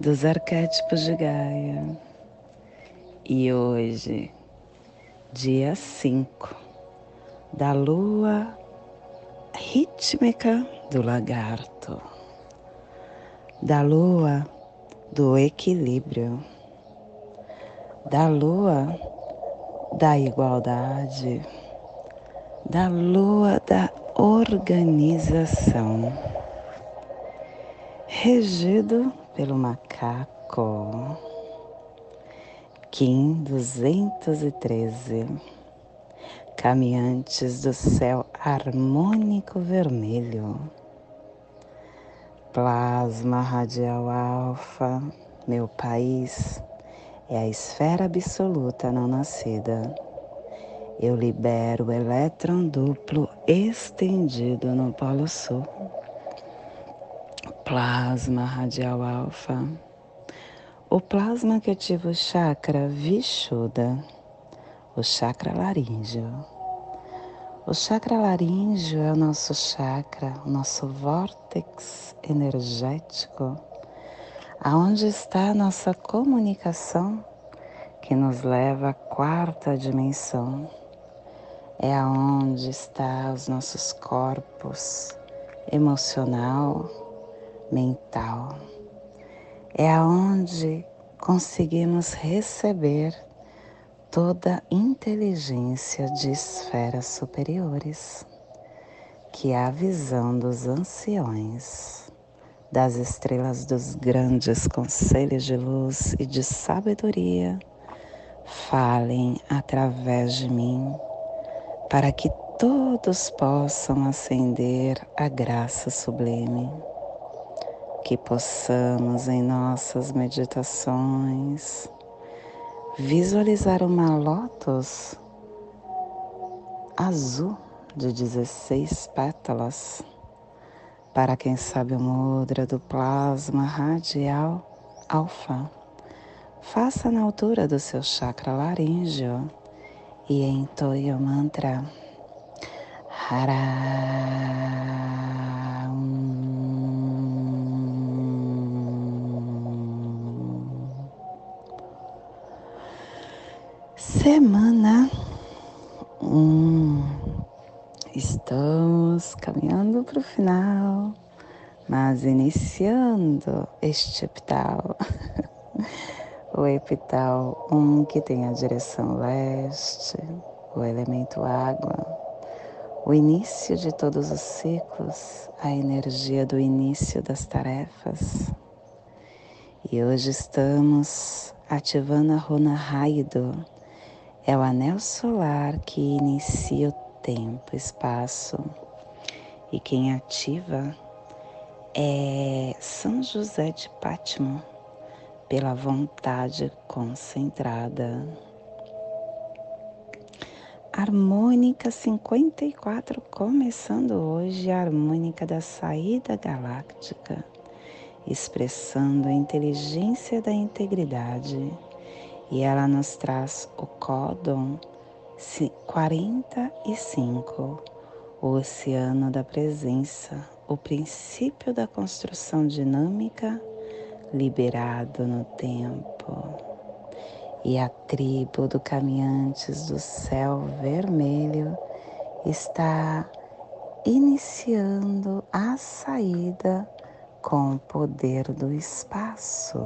dos arquétipos de Gaia. E hoje, dia 5 da lua rítmica do lagarto, da lua do equilíbrio, da lua da igualdade, da lua da organização, regido pelo macaco. Kim 213 Caminhantes do céu harmônico vermelho. Plasma radial alfa, meu país é a esfera absoluta não nascida. Eu libero o elétron duplo estendido no Polo Sul plasma radial alfa. O plasma que ativa o chakra Vishuddha, o chakra laríngeo. O chakra laríngeo é o nosso chakra, o nosso vórtex energético, aonde está a nossa comunicação que nos leva à quarta dimensão. É aonde está os nossos corpos emocional, mental. É aonde conseguimos receber toda inteligência de esferas superiores, que é a visão dos anciões, das estrelas dos grandes conselhos de luz e de sabedoria, falem através de mim, para que todos possam acender a graça sublime que possamos em nossas meditações visualizar uma lótus azul de 16 pétalas. Para quem sabe o mudra do plasma radial alfa, faça na altura do seu chakra laríngeo e entoie o mantra Hara. Semana um, estamos caminhando para o final, mas iniciando este epital, o epital 1 um, que tem a direção leste, o elemento água, o início de todos os ciclos, a energia do início das tarefas. E hoje estamos ativando a runa Raido é o anel solar que inicia o tempo, espaço. E quem ativa é São José de Pátimo, pela vontade concentrada. Harmônica 54, começando hoje a harmônica da saída galáctica, expressando a inteligência da integridade e ela nos traz o códon 45, o oceano da presença, o princípio da construção dinâmica liberado no tempo. E a tribo do caminhantes do céu vermelho está iniciando a saída com o poder do espaço.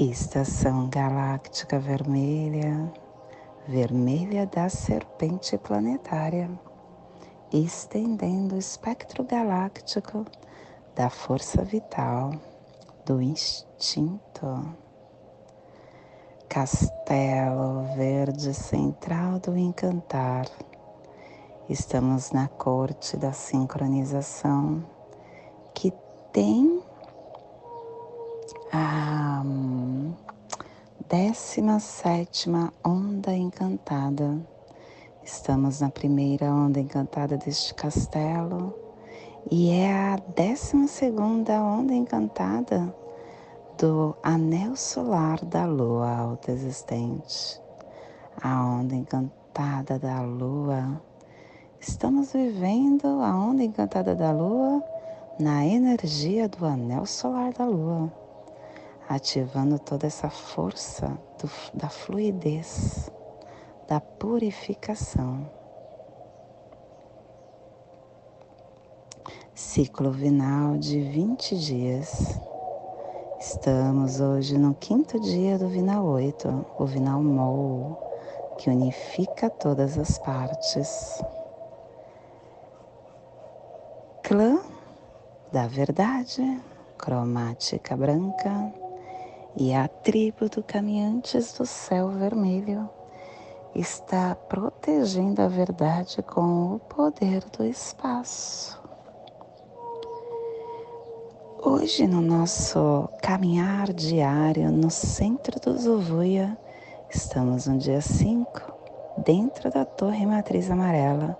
Estação galáctica vermelha, vermelha da serpente planetária, estendendo o espectro galáctico da força vital, do instinto. Castelo verde central do encantar. Estamos na corte da sincronização que tem a décima sétima onda encantada. Estamos na primeira onda encantada deste castelo e é a décima segunda onda encantada do anel solar da lua alta existente. A onda encantada da lua. Estamos vivendo a onda encantada da lua na energia do anel solar da lua, ativando toda essa força do, da fluidez, da purificação. Ciclo vinal de 20 dias. Estamos hoje no quinto dia do Vinal 8, o Vinal Mou, que unifica todas as partes. Clã da verdade, cromática branca, e a tribo do caminhantes do céu vermelho está protegendo a verdade com o poder do espaço. Hoje, no nosso caminhar diário no centro do Zovuia, estamos no dia 5, dentro da Torre Matriz Amarela,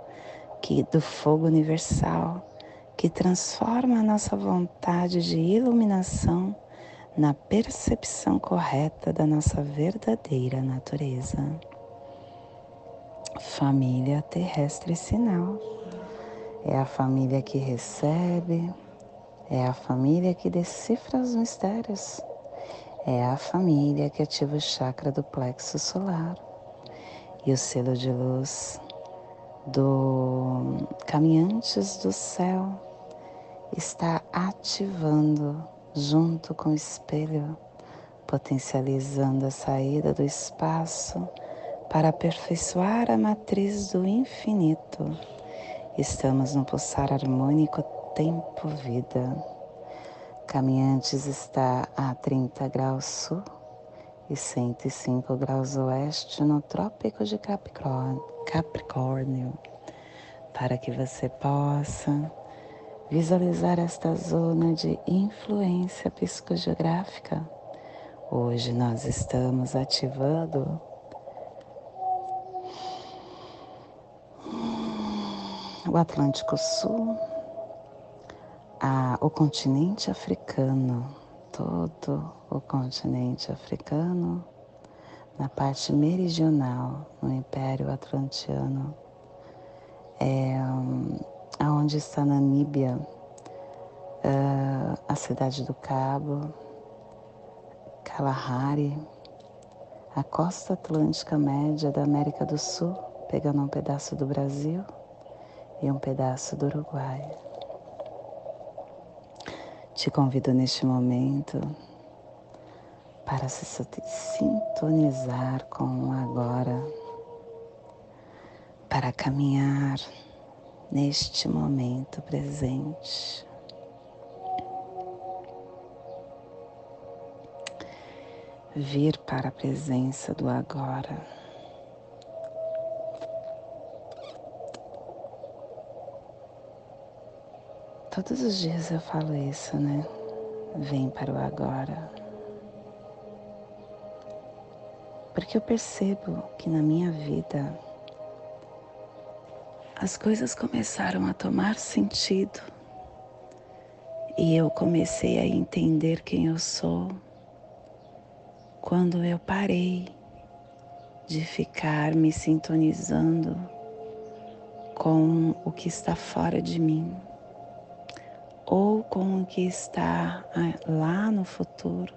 que do fogo universal, que transforma a nossa vontade de iluminação na percepção correta da nossa verdadeira natureza. Família terrestre sinal é a família que recebe, é a família que decifra os mistérios, é a família que ativa o chakra do plexo solar e o selo de luz do Caminhantes do Céu está ativando junto com o espelho, potencializando a saída do espaço para aperfeiçoar a matriz do infinito. Estamos no pulsar harmônico tempo-vida. Caminhantes está a 30 graus sul e 105 graus oeste no Trópico de Capricórnio, para que você possa visualizar esta zona de influência psicogeográfica. Hoje nós estamos ativando o Atlântico Sul, a, o continente africano, todo o continente africano, na parte meridional, no Império Atlantiano. É, aonde está Namíbia, uh, a cidade do Cabo, Kalahari, a costa atlântica média da América do Sul, pegando um pedaço do Brasil e um pedaço do Uruguai. Te convido neste momento para se sintonizar com o agora, para caminhar neste momento presente. Vir para a presença do agora. Todos os dias eu falo isso, né? Vem para o agora. Porque eu percebo que na minha vida as coisas começaram a tomar sentido e eu comecei a entender quem eu sou quando eu parei de ficar me sintonizando com o que está fora de mim ou com o que está ah, lá no futuro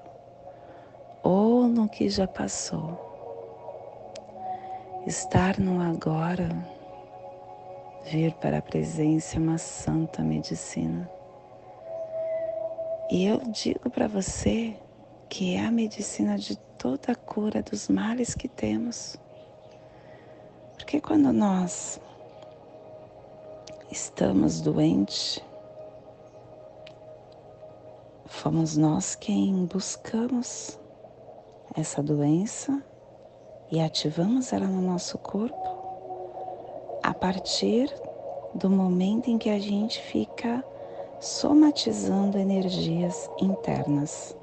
ou no que já passou. Estar no agora vir para a presença é uma santa medicina. E eu digo para você que é a medicina de toda a cura dos males que temos. Porque quando nós estamos doentes, fomos nós quem buscamos essa doença e ativamos ela no nosso corpo a partir do momento em que a gente fica somatizando energias internas,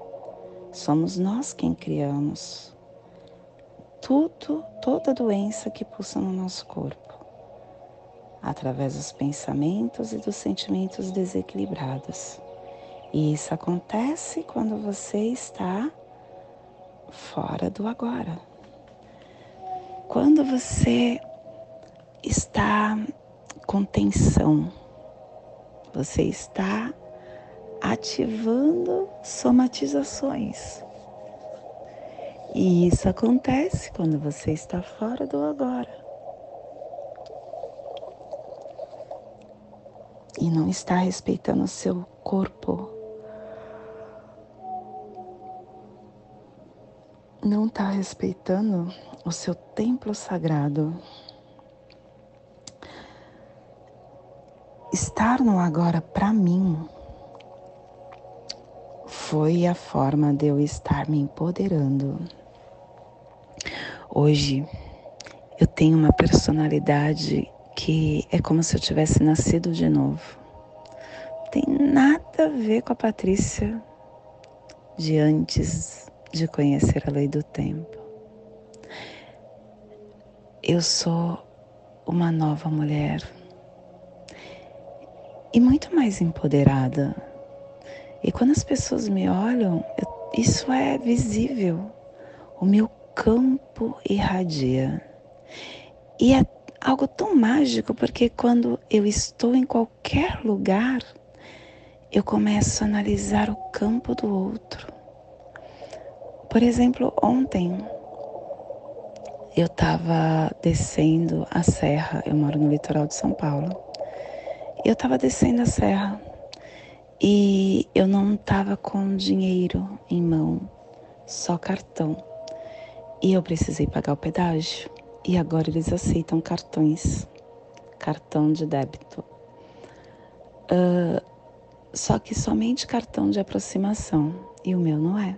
Somos nós quem criamos tudo, toda doença que pulsa no nosso corpo, através dos pensamentos e dos sentimentos desequilibrados. E isso acontece quando você está fora do agora. Quando você está com tensão, você está ativando somatizações. E isso acontece quando você está fora do agora. E não está respeitando o seu corpo. Não está respeitando o seu templo sagrado. Estar no agora para mim foi a forma de eu estar me empoderando. Hoje eu tenho uma personalidade que é como se eu tivesse nascido de novo. Não tem nada a ver com a Patrícia de antes de conhecer a lei do tempo. Eu sou uma nova mulher e muito mais empoderada. E quando as pessoas me olham, eu, isso é visível. O meu campo irradia. E é algo tão mágico porque quando eu estou em qualquer lugar, eu começo a analisar o campo do outro. Por exemplo, ontem eu estava descendo a serra, eu moro no litoral de São Paulo. Eu estava descendo a serra e eu não estava com dinheiro em mão, só cartão. E eu precisei pagar o pedágio. E agora eles aceitam cartões, cartão de débito. Uh, só que somente cartão de aproximação e o meu não é.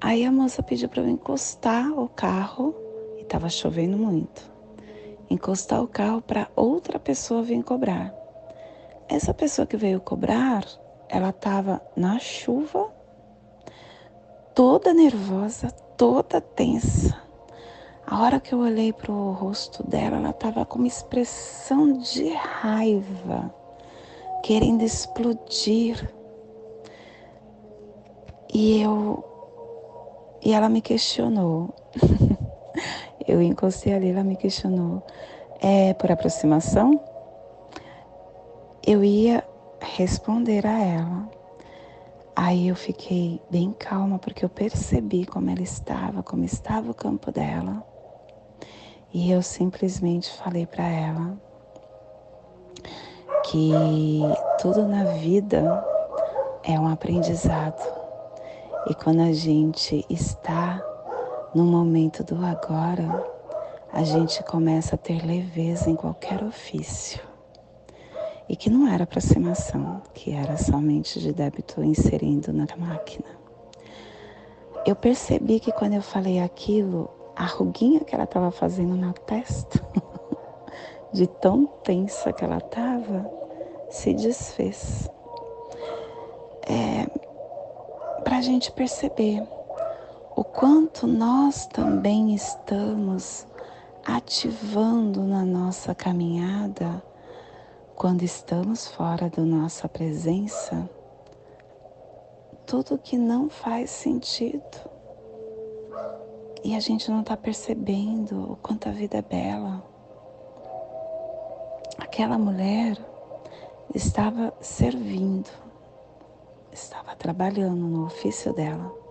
Aí a moça pediu para eu encostar o carro e estava chovendo muito. Encostar o carro para outra pessoa vir cobrar. Essa pessoa que veio cobrar, ela estava na chuva, toda nervosa, toda tensa. A hora que eu olhei para o rosto dela, ela estava com uma expressão de raiva, querendo explodir. E eu e ela me questionou. eu encostei ali, ela me questionou. É por aproximação? eu ia responder a ela. Aí eu fiquei bem calma porque eu percebi como ela estava, como estava o campo dela. E eu simplesmente falei para ela que tudo na vida é um aprendizado. E quando a gente está no momento do agora, a gente começa a ter leveza em qualquer ofício e que não era aproximação, que era somente de débito inserindo na máquina. Eu percebi que quando eu falei aquilo, a ruguinha que ela estava fazendo na testa, de tão tensa que ela estava, se desfez. É, Para a gente perceber o quanto nós também estamos ativando na nossa caminhada quando estamos fora da nossa presença, tudo que não faz sentido. E a gente não está percebendo o quanto a vida é bela. Aquela mulher estava servindo, estava trabalhando no ofício dela.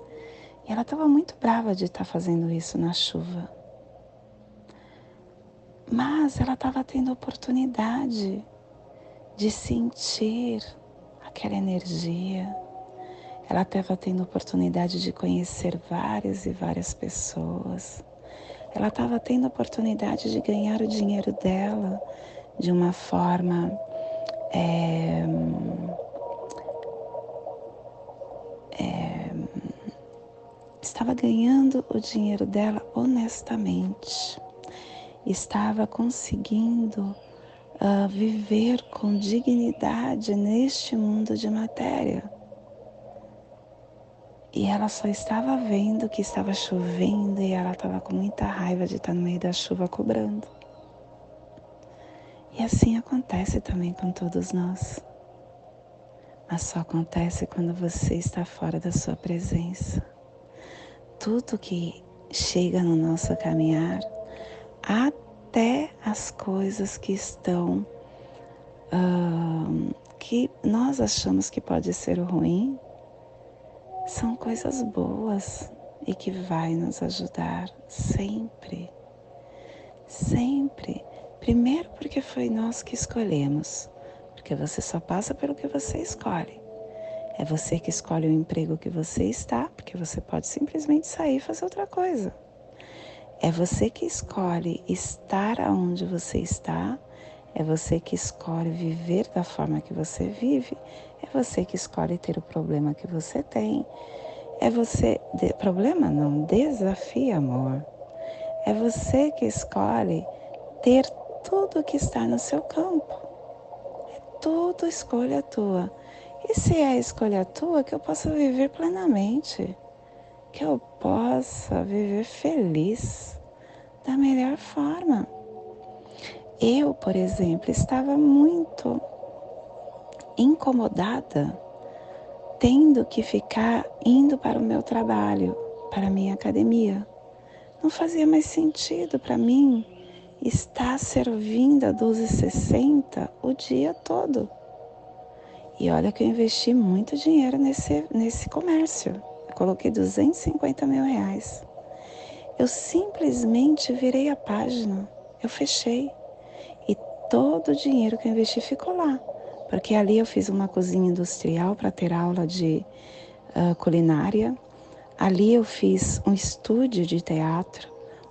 E ela estava muito brava de estar tá fazendo isso na chuva. Mas ela estava tendo oportunidade de sentir aquela energia. Ela estava tendo oportunidade de conhecer várias e várias pessoas. Ela estava tendo oportunidade de ganhar o dinheiro dela de uma forma é, é, estava ganhando o dinheiro dela honestamente, estava conseguindo uh, viver com dignidade neste mundo de matéria. E ela só estava vendo que estava chovendo e ela estava com muita raiva de estar no meio da chuva cobrando. E assim acontece também com todos nós. Mas só acontece quando você está fora da sua presença. Tudo que chega no nosso caminhar, até as coisas que estão uh, que nós achamos que pode ser ruim, são coisas boas e que vai nos ajudar sempre. Sempre. Primeiro porque foi nós que escolhemos, porque você só passa pelo que você escolhe. É você que escolhe o emprego que você está, porque você pode simplesmente sair e fazer outra coisa. É você que escolhe estar aonde você está, é você que escolhe viver da forma que você vive, é você que escolhe ter o problema que você tem. É você. De, problema não, desafio, amor. É você que escolhe ter tudo que está no seu campo. É tudo escolha tua. E se é a escolha tua, que eu possa viver plenamente, que eu possa viver feliz da melhor forma. Eu, por exemplo, estava muito incomodada tendo que ficar indo para o meu trabalho, para a minha academia. Não fazia mais sentido para mim estar servindo a 12,60 o dia todo. E olha que eu investi muito dinheiro nesse, nesse comércio. Eu coloquei 250 mil reais. Eu simplesmente virei a página, eu fechei. E todo o dinheiro que eu investi ficou lá. Porque ali eu fiz uma cozinha industrial para ter aula de uh, culinária. Ali eu fiz um estúdio de teatro,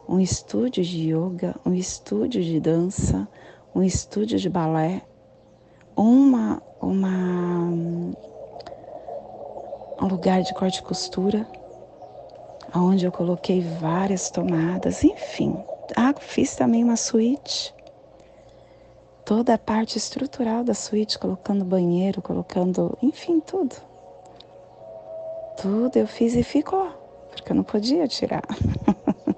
um estúdio de yoga, um estúdio de dança, um estúdio de balé, uma uma um lugar de corte e costura, onde eu coloquei várias tomadas, enfim. Ah, fiz também uma suíte. Toda a parte estrutural da suíte, colocando banheiro, colocando, enfim, tudo. Tudo eu fiz e ficou, porque eu não podia tirar.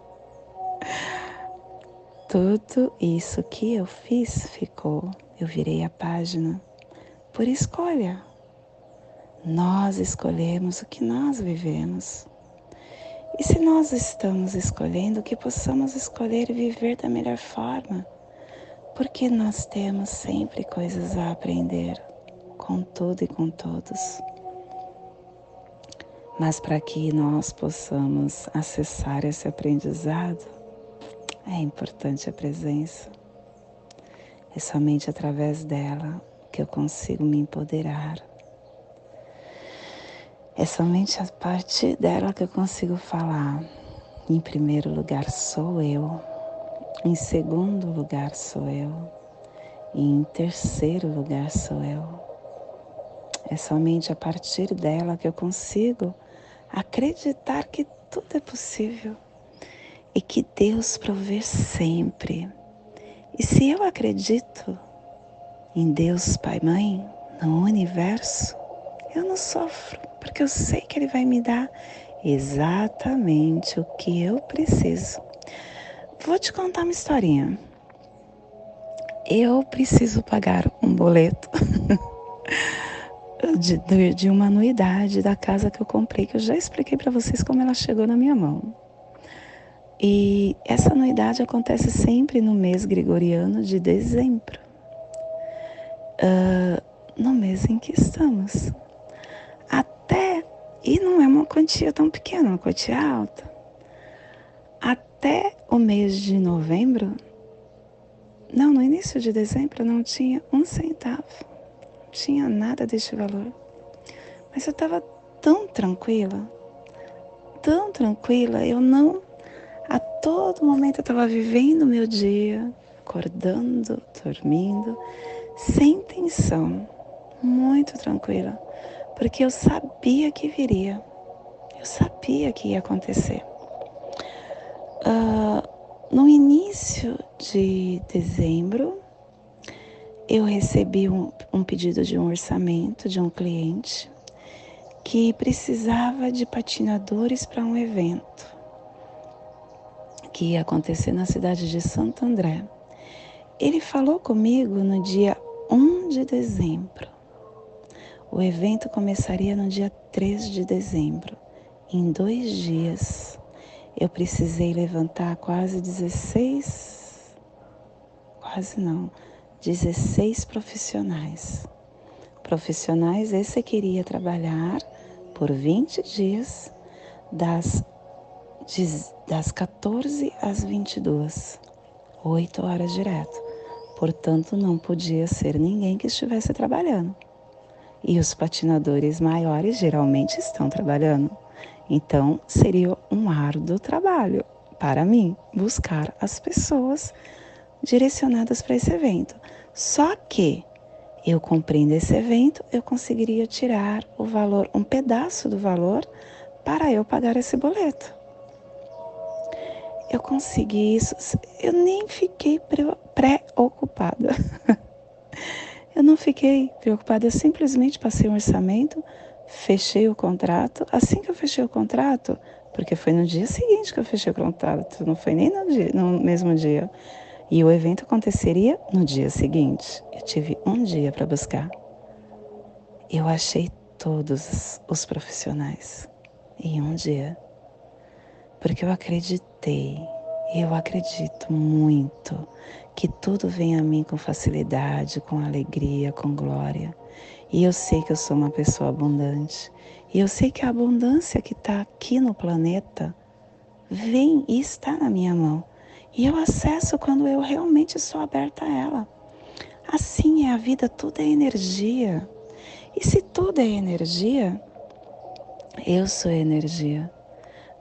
tudo isso que eu fiz ficou. Eu virei a página por escolha. Nós escolhemos o que nós vivemos. E se nós estamos escolhendo, que possamos escolher viver da melhor forma, porque nós temos sempre coisas a aprender com tudo e com todos. Mas para que nós possamos acessar esse aprendizado, é importante a presença. É somente através dela que eu consigo me empoderar. É somente a partir dela que eu consigo falar. Em primeiro lugar sou eu, em segundo lugar sou eu, e em terceiro lugar sou eu. É somente a partir dela que eu consigo acreditar que tudo é possível e que Deus provê sempre. E se eu acredito, em Deus, Pai, Mãe, no universo, eu não sofro, porque eu sei que Ele vai me dar exatamente o que eu preciso. Vou te contar uma historinha. Eu preciso pagar um boleto de, de uma anuidade da casa que eu comprei, que eu já expliquei para vocês como ela chegou na minha mão. E essa anuidade acontece sempre no mês gregoriano de dezembro uh, no mês em que estamos. Até, e não é uma quantia tão pequena, uma quantia alta. Até o mês de novembro, não, no início de dezembro não tinha um centavo, não tinha nada deste valor. Mas eu estava tão tranquila, tão tranquila, eu não, a todo momento eu estava vivendo o meu dia, acordando, dormindo, sem tensão, muito tranquila, porque eu sabia que viria, eu sabia que ia acontecer. Uh, no início de dezembro, eu recebi um, um pedido de um orçamento de um cliente que precisava de patinadores para um evento que ia acontecer na cidade de Santo André. Ele falou comigo no dia 1 de dezembro. O evento começaria no dia 3 de dezembro. Em dois dias, eu precisei levantar quase 16, quase não, 16 profissionais. Profissionais esse queria trabalhar por 20 dias, das, das 14 às 22, 8 horas direto. Portanto, não podia ser ninguém que estivesse trabalhando. E os patinadores maiores geralmente estão trabalhando. Então, seria um árduo trabalho para mim buscar as pessoas direcionadas para esse evento. Só que eu cumprindo esse evento, eu conseguiria tirar o valor, um pedaço do valor, para eu pagar esse boleto. Eu consegui isso, eu nem fiquei preocupada. eu não fiquei preocupada, eu simplesmente passei um orçamento, fechei o contrato. Assim que eu fechei o contrato, porque foi no dia seguinte que eu fechei o contrato, não foi nem no, dia, no mesmo dia. E o evento aconteceria no dia seguinte. Eu tive um dia para buscar. Eu achei todos os profissionais em um dia. Porque eu acreditei, eu acredito muito que tudo vem a mim com facilidade, com alegria, com glória. E eu sei que eu sou uma pessoa abundante. E eu sei que a abundância que está aqui no planeta vem e está na minha mão. E eu acesso quando eu realmente sou aberta a ela. Assim é a vida, tudo é energia. E se tudo é energia, eu sou energia.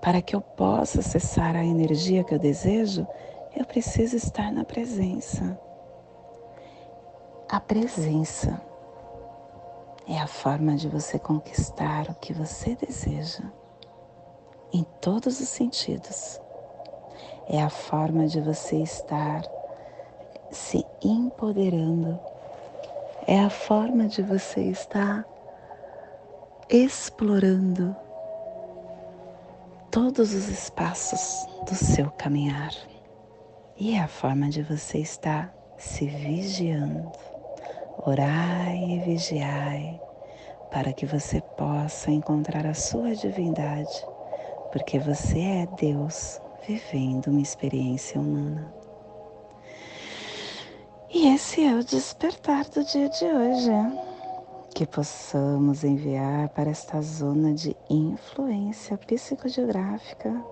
Para que eu possa acessar a energia que eu desejo, eu preciso estar na presença. A presença é a forma de você conquistar o que você deseja, em todos os sentidos é a forma de você estar se empoderando, é a forma de você estar explorando todos os espaços do seu caminhar. E é a forma de você estar se vigiando. Orai e vigiai para que você possa encontrar a sua divindade, porque você é Deus vivendo uma experiência humana. E esse é o despertar do dia de hoje. Que possamos enviar para esta zona de influência psicogeográfica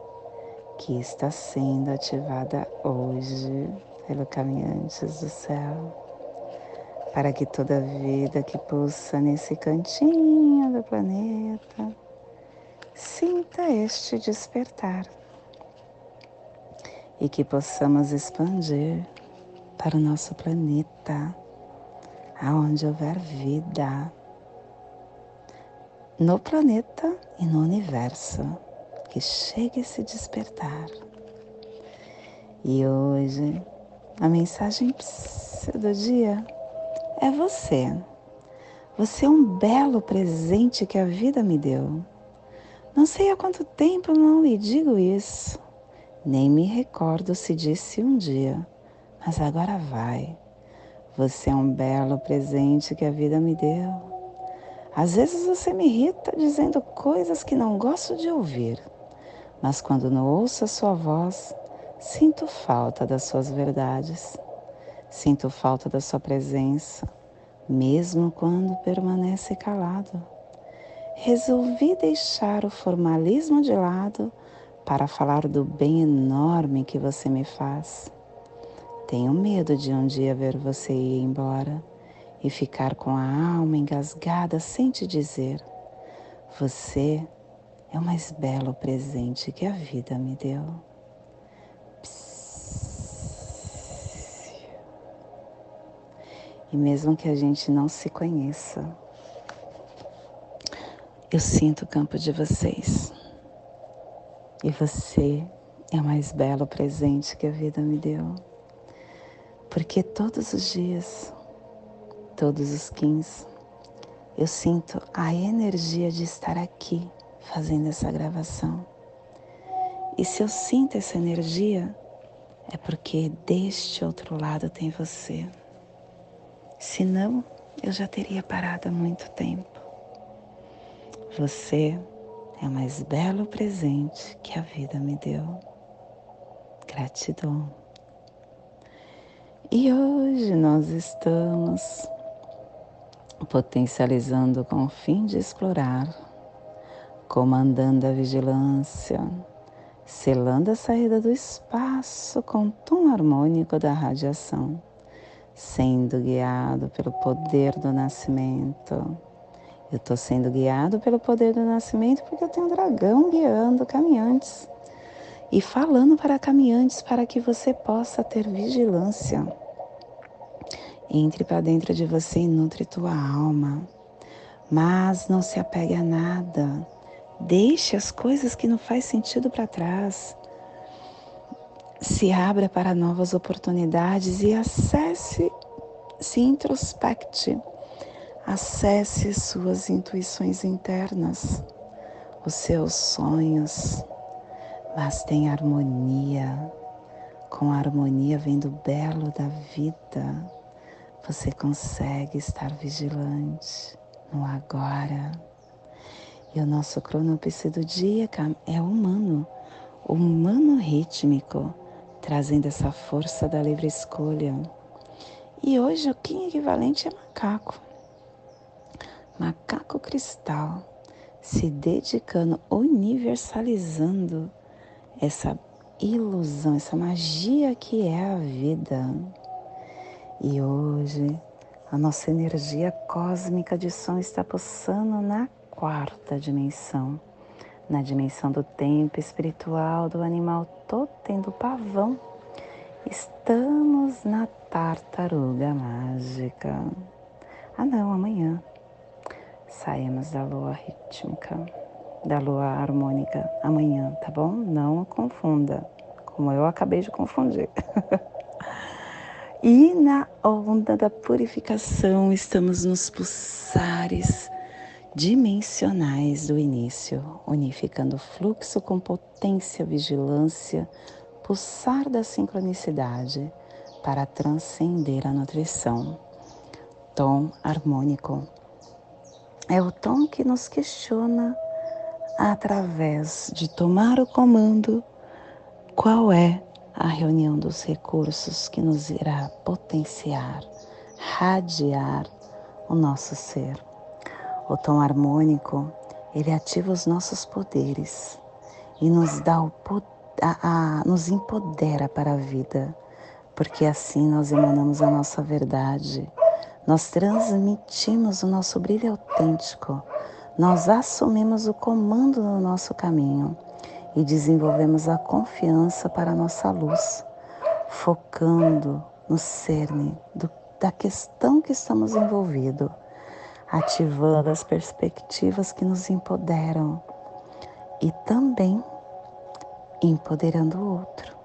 que está sendo ativada hoje pelo Caminhantes do Céu, para que toda vida que pulsa nesse cantinho do planeta sinta este despertar e que possamos expandir para o nosso planeta, aonde houver vida, no planeta e no universo, que chegue a se despertar. E hoje, a mensagem do dia é você. Você é um belo presente que a vida me deu. Não sei há quanto tempo não lhe digo isso. Nem me recordo se disse um dia, mas agora vai. Você é um belo presente que a vida me deu. Às vezes você me irrita dizendo coisas que não gosto de ouvir, mas quando não ouço a sua voz, sinto falta das suas verdades. Sinto falta da sua presença, mesmo quando permanece calado. Resolvi deixar o formalismo de lado para falar do bem enorme que você me faz. Tenho medo de um dia ver você ir embora e ficar com a alma engasgada sem te dizer: Você é o mais belo presente que a vida me deu. E mesmo que a gente não se conheça, eu sinto o campo de vocês. E você é o mais belo presente que a vida me deu. Porque todos os dias, todos os 15, eu sinto a energia de estar aqui fazendo essa gravação. E se eu sinto essa energia, é porque deste outro lado tem você. Senão, eu já teria parado há muito tempo. Você é o mais belo presente que a vida me deu. Gratidão. E hoje nós estamos potencializando com o fim de explorar, comandando a vigilância, selando a saída do espaço com o tom harmônico da radiação, sendo guiado pelo poder do nascimento. Eu estou sendo guiado pelo poder do nascimento porque eu tenho um dragão guiando caminhantes e falando para caminhantes para que você possa ter vigilância entre para dentro de você e nutre tua alma. Mas não se apegue a nada. Deixe as coisas que não faz sentido para trás. Se abra para novas oportunidades e acesse, se introspecte. Acesse suas intuições internas, os seus sonhos, mas tenha harmonia. Com a harmonia vem do belo da vida você consegue estar vigilante no agora. E o nosso cronopse do dia é humano, humano rítmico, trazendo essa força da livre escolha. E hoje o Kim equivalente é macaco. Macaco cristal, se dedicando, universalizando essa ilusão, essa magia que é a vida. E hoje a nossa energia cósmica de som está pulsando na quarta dimensão, na dimensão do tempo espiritual do animal totem do pavão. Estamos na tartaruga mágica. Ah não, amanhã saímos da lua rítmica, da lua harmônica amanhã, tá bom? Não confunda, como eu acabei de confundir. E na onda da purificação estamos nos pulsares dimensionais do início, unificando o fluxo com potência, vigilância, pulsar da sincronicidade para transcender a nutrição. Tom harmônico é o tom que nos questiona através de tomar o comando qual é a reunião dos recursos que nos irá potenciar, radiar o nosso ser. O tom harmônico, ele ativa os nossos poderes e nos dá o a, a, nos empodera para a vida, porque assim nós emanamos a nossa verdade, nós transmitimos o nosso brilho autêntico, nós assumimos o comando do nosso caminho e desenvolvemos a confiança para a nossa luz, focando no cerne do, da questão que estamos envolvidos, ativando as perspectivas que nos empoderam e também empoderando o outro,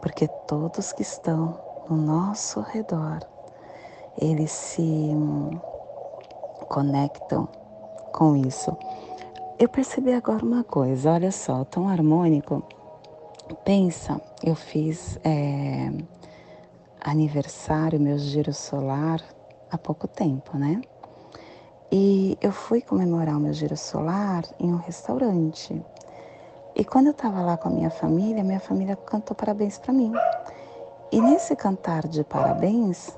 porque todos que estão no nosso redor, eles se conectam com isso eu percebi agora uma coisa, olha só, tom harmônico. Pensa, eu fiz é, aniversário, meu giro solar, há pouco tempo, né? E eu fui comemorar o meu giro solar em um restaurante. E quando eu estava lá com a minha família, minha família cantou parabéns para mim. E nesse cantar de parabéns,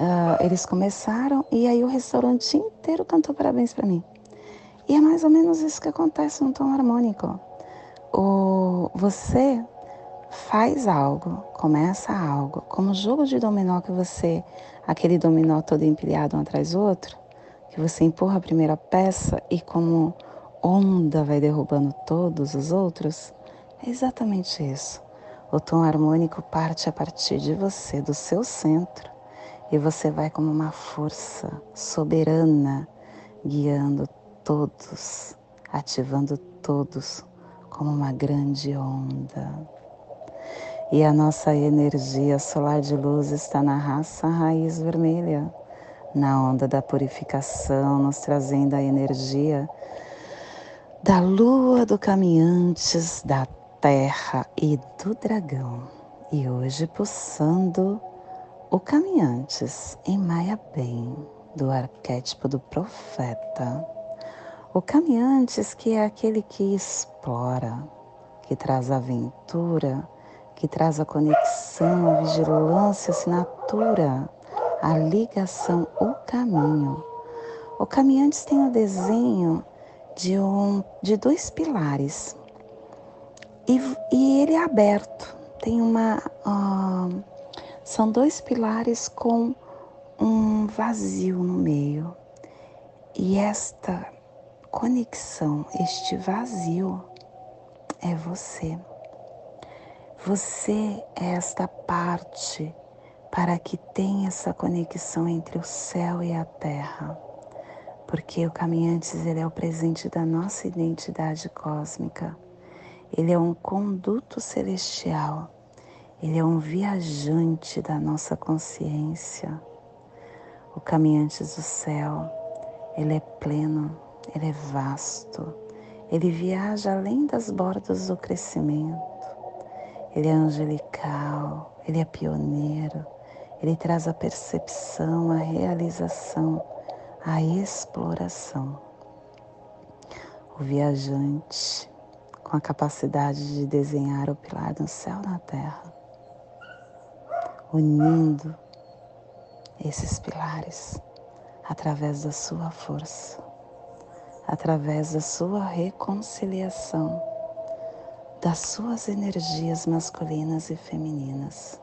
uh, eles começaram e aí o restaurante inteiro cantou parabéns para mim. E é mais ou menos isso que acontece no tom harmônico. O, você faz algo, começa algo, como o jogo de dominó que você, aquele dominó todo empilhado um atrás do outro, que você empurra a primeira peça e como onda vai derrubando todos os outros, é exatamente isso. O tom harmônico parte a partir de você, do seu centro, e você vai como uma força soberana guiando todos, ativando todos como uma grande onda. E a nossa energia solar de luz está na raça raiz vermelha, na onda da purificação, nos trazendo a energia da lua do caminhantes, da terra e do dragão. E hoje pulsando o caminhantes em Maia Bem, do arquétipo do profeta. O caminhantes que é aquele que explora, que traz aventura, que traz a conexão, a vigilância, a assinatura, a ligação, o caminho. O caminhantes tem o desenho de, um, de dois pilares e, e ele é aberto. Tem uma. Uh, são dois pilares com um vazio no meio. E esta conexão, este vazio, é você. Você é esta parte para que tenha essa conexão entre o céu e a terra. Porque o caminhantes ele é o presente da nossa identidade cósmica. Ele é um conduto celestial. Ele é um viajante da nossa consciência. O caminhantes do céu, ele é pleno, ele é vasto. Ele viaja além das bordas do crescimento. Ele é angelical, ele é pioneiro, ele traz a percepção, a realização, a exploração. O viajante, com a capacidade de desenhar o pilar do céu na terra, unindo esses pilares através da sua força, através da sua reconciliação, das suas energias masculinas e femininas.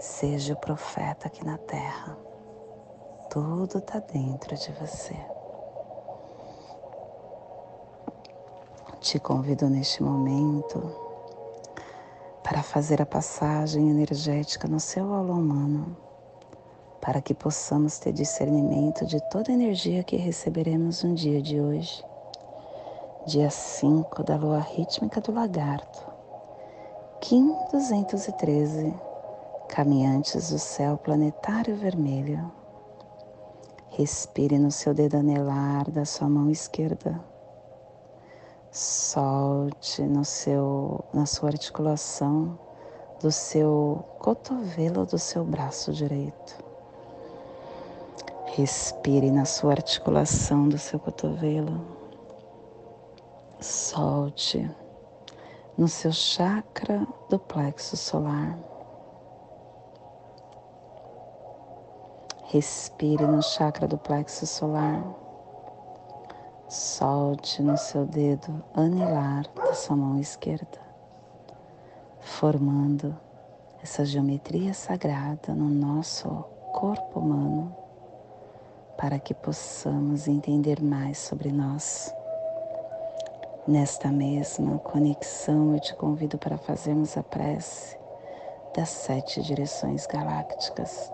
Seja o profeta aqui na terra. Tudo está dentro de você. Te convido neste momento para fazer a passagem energética no seu aula humano, para que possamos ter discernimento de toda a energia que receberemos no dia de hoje, dia 5 da lua rítmica do lagarto, Kim 213, caminhantes do céu planetário vermelho. Respire no seu dedo anelar da sua mão esquerda Solte no seu, na sua articulação do seu cotovelo do seu braço direito. Respire na sua articulação do seu cotovelo. Solte no seu chakra do plexo solar. Respire no chakra do plexo solar. Solte no seu dedo anelar da sua mão esquerda, formando essa geometria sagrada no nosso corpo humano, para que possamos entender mais sobre nós. Nesta mesma conexão, eu te convido para fazermos a prece das sete direções galácticas,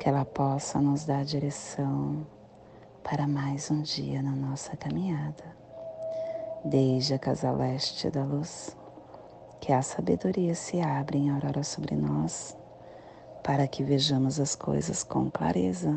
que ela possa nos dar direção para mais um dia na nossa caminhada. Desde a casa leste da luz, que a sabedoria se abre em aurora sobre nós, para que vejamos as coisas com clareza.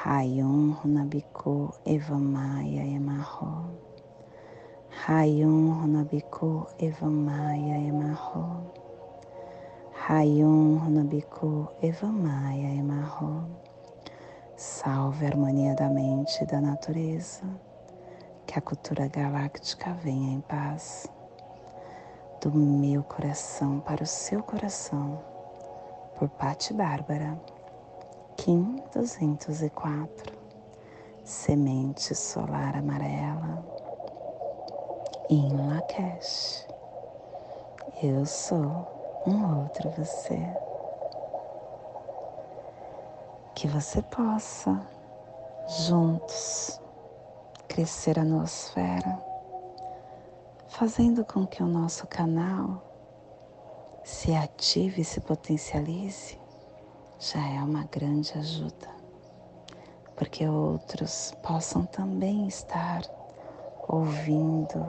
Rayum Runabiku Evamaya Emarro. Rayum Runabiku Evamaya Emarro. Rayum Runabiku Evamaya Emarro. Salve a harmonia da mente e da natureza. Que a cultura galáctica venha em paz. Do meu coração para o seu coração. Por Pati Bárbara. Kim 204, Semente Solar Amarela, em Lakesh. Eu sou um outro você. Que você possa, juntos, crescer a nosfera, fazendo com que o nosso canal se ative e se potencialize já é uma grande ajuda, porque outros possam também estar ouvindo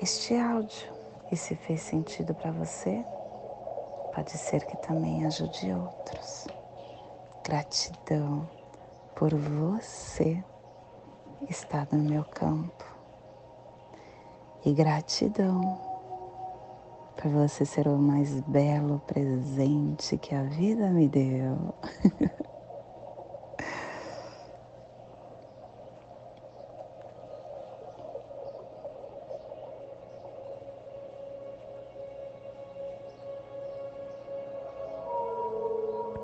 este áudio e se fez sentido para você, pode ser que também ajude outros. Gratidão por você estar no meu campo e gratidão por você ser o mais belo presente que a vida me deu.